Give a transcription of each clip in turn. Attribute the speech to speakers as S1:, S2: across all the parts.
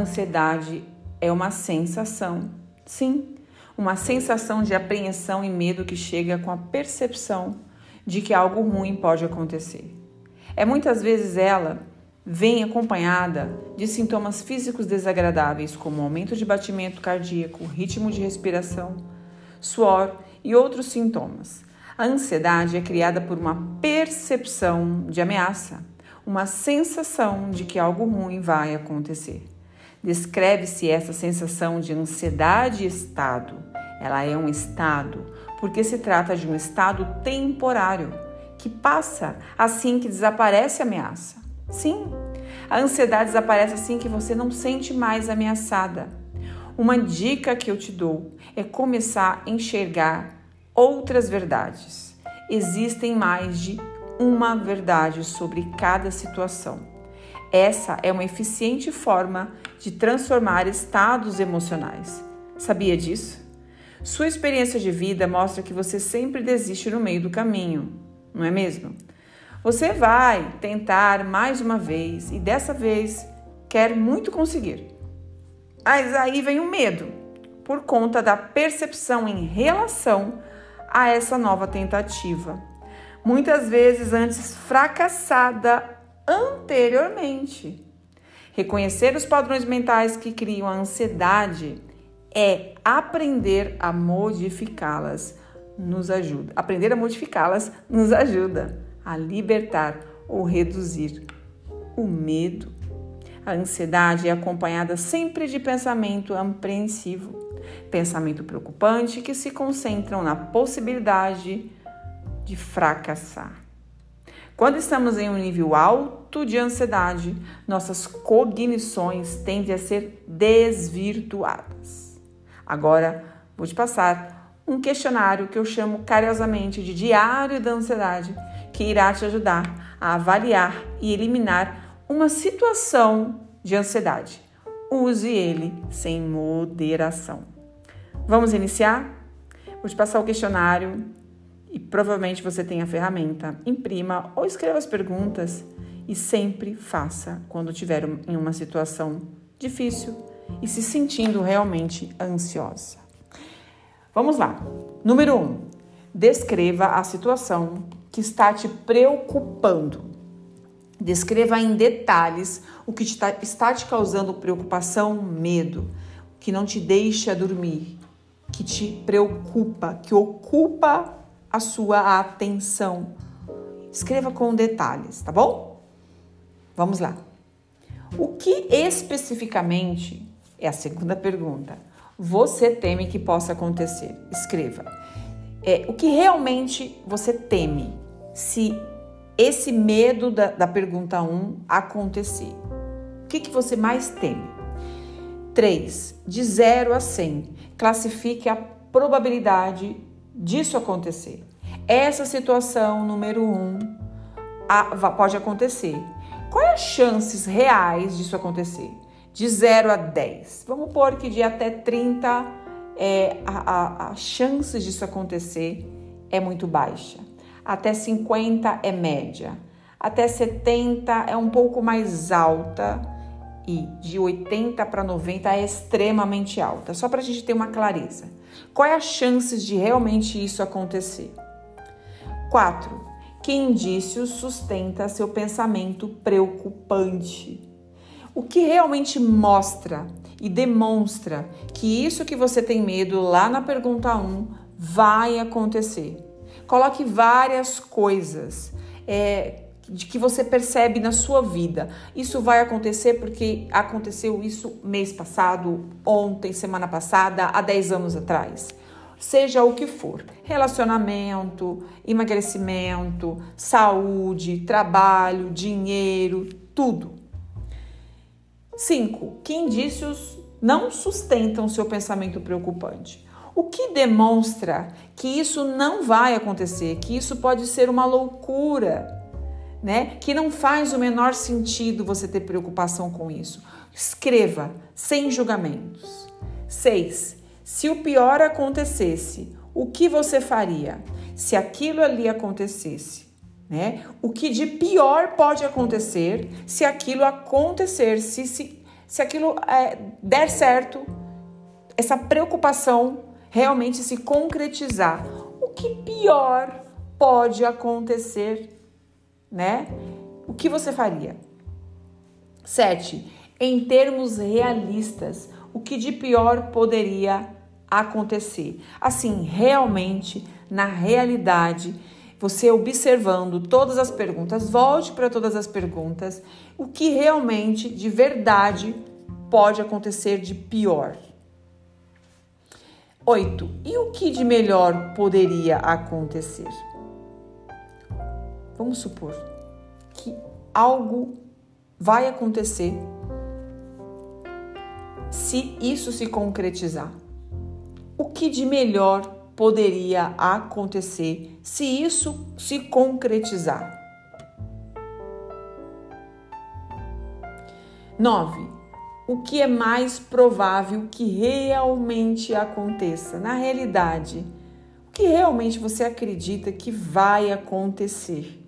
S1: ansiedade é uma sensação. Sim, uma sensação de apreensão e medo que chega com a percepção de que algo ruim pode acontecer. É muitas vezes ela vem acompanhada de sintomas físicos desagradáveis, como aumento de batimento cardíaco, ritmo de respiração, suor e outros sintomas. A ansiedade é criada por uma percepção de ameaça, uma sensação de que algo ruim vai acontecer. Descreve-se essa sensação de ansiedade estado. Ela é um estado porque se trata de um estado temporário que passa assim que desaparece a ameaça. Sim, a ansiedade desaparece assim que você não sente mais ameaçada. Uma dica que eu te dou é começar a enxergar outras verdades. Existem mais de uma verdade sobre cada situação. Essa é uma eficiente forma de transformar estados emocionais. Sabia disso? Sua experiência de vida mostra que você sempre desiste no meio do caminho, não é mesmo? Você vai tentar mais uma vez e dessa vez quer muito conseguir. Mas aí vem o medo, por conta da percepção em relação a essa nova tentativa. Muitas vezes antes fracassada anteriormente. Reconhecer os padrões mentais que criam a ansiedade é aprender a modificá-las, nos ajuda. Aprender a modificá-las nos ajuda a libertar ou reduzir o medo. A ansiedade é acompanhada sempre de pensamento apreensivo, pensamento preocupante que se concentram na possibilidade de fracassar. Quando estamos em um nível alto de ansiedade, nossas cognições tendem a ser desvirtuadas. Agora, vou te passar um questionário que eu chamo carinhosamente de Diário da Ansiedade, que irá te ajudar a avaliar e eliminar uma situação de ansiedade. Use ele sem moderação. Vamos iniciar? Vou te passar o questionário e provavelmente você tem a ferramenta. Imprima ou escreva as perguntas e sempre faça quando estiver em uma situação difícil e se sentindo realmente ansiosa. Vamos lá. Número 1. Um, descreva a situação que está te preocupando. Descreva em detalhes o que tá, está te causando preocupação, medo, que não te deixa dormir, que te preocupa, que ocupa a sua atenção. Escreva com detalhes, tá bom? Vamos lá. O que especificamente é a segunda pergunta? Você teme que possa acontecer? Escreva. É, o que realmente você teme se esse medo da, da pergunta 1 um acontecer? O que, que você mais teme? 3. De 0 a 100, classifique a probabilidade disso acontecer. Essa situação número um pode acontecer. Quais as chances reais disso acontecer? De 0 a 10. Vamos pôr que de até 30 é, a, a, a chance disso acontecer é muito baixa. Até 50 é média. Até 70 é um pouco mais alta e de 80 para 90 é extremamente alta. Só para a gente ter uma clareza. Quais as chances de realmente isso acontecer? 4. Que indícios sustenta seu pensamento preocupante? O que realmente mostra e demonstra que isso que você tem medo lá na pergunta 1 vai acontecer? Coloque várias coisas. É, de que você percebe na sua vida. Isso vai acontecer porque aconteceu isso mês passado, ontem, semana passada, há 10 anos atrás. Seja o que for, relacionamento, emagrecimento, saúde, trabalho, dinheiro, tudo. 5. Que indícios não sustentam seu pensamento preocupante? O que demonstra que isso não vai acontecer, que isso pode ser uma loucura, né? Que não faz o menor sentido você ter preocupação com isso. Escreva sem julgamentos. 6. Se o pior acontecesse, o que você faria? Se aquilo ali acontecesse, né? O que de pior pode acontecer se aquilo acontecer, se, se, se aquilo é, der certo, essa preocupação realmente se concretizar. O que pior pode acontecer, né? O que você faria? Sete, em termos realistas, o que de pior poderia acontecer? Assim, realmente, na realidade, você observando todas as perguntas, volte para todas as perguntas, o que realmente, de verdade, pode acontecer de pior. Oito. E o que de melhor poderia acontecer? Vamos supor que algo vai acontecer se isso se concretizar. O que de melhor poderia acontecer se isso se concretizar? 9. O que é mais provável que realmente aconteça na realidade? O que realmente você acredita que vai acontecer?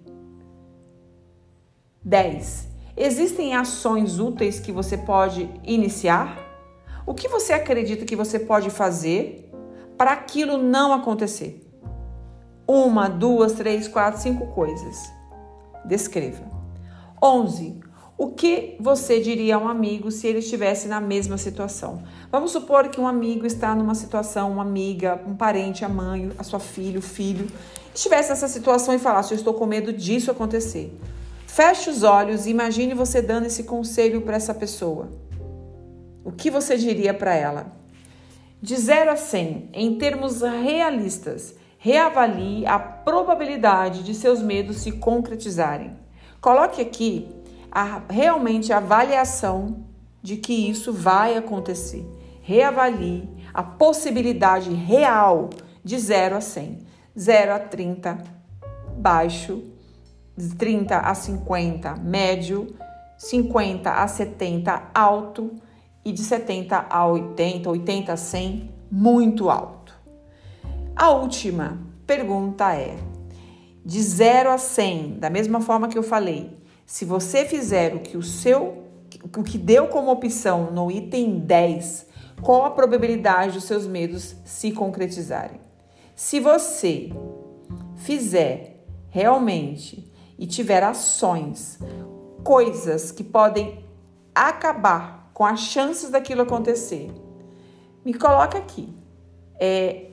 S1: 10. Existem ações úteis que você pode iniciar? O que você acredita que você pode fazer para aquilo não acontecer? Uma, duas, três, quatro, cinco coisas. Descreva. 11. O que você diria a um amigo se ele estivesse na mesma situação? Vamos supor que um amigo está numa situação, uma amiga, um parente, a mãe, a sua filha, o filho, estivesse nessa situação e falasse: Eu estou com medo disso acontecer. Feche os olhos e imagine você dando esse conselho para essa pessoa. O que você diria para ela? De 0 a 100, em termos realistas, reavalie a probabilidade de seus medos se concretizarem. Coloque aqui a, realmente a avaliação de que isso vai acontecer. Reavalie a possibilidade real de 0 a 100. 0 a 30, baixo, de 30 a 50 médio, 50 a 70 alto e de 70 a 80, 80 a 100 muito alto. A última pergunta é: de 0 a 100, da mesma forma que eu falei, se você fizer o que o seu o que deu como opção no item 10, qual a probabilidade dos seus medos se concretizarem? Se você fizer realmente e tiver ações, coisas que podem acabar com as chances daquilo acontecer, me coloca aqui. É,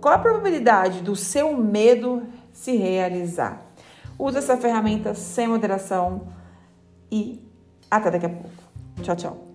S1: qual a probabilidade do seu medo se realizar? Use essa ferramenta sem moderação e até daqui a pouco. Tchau, tchau.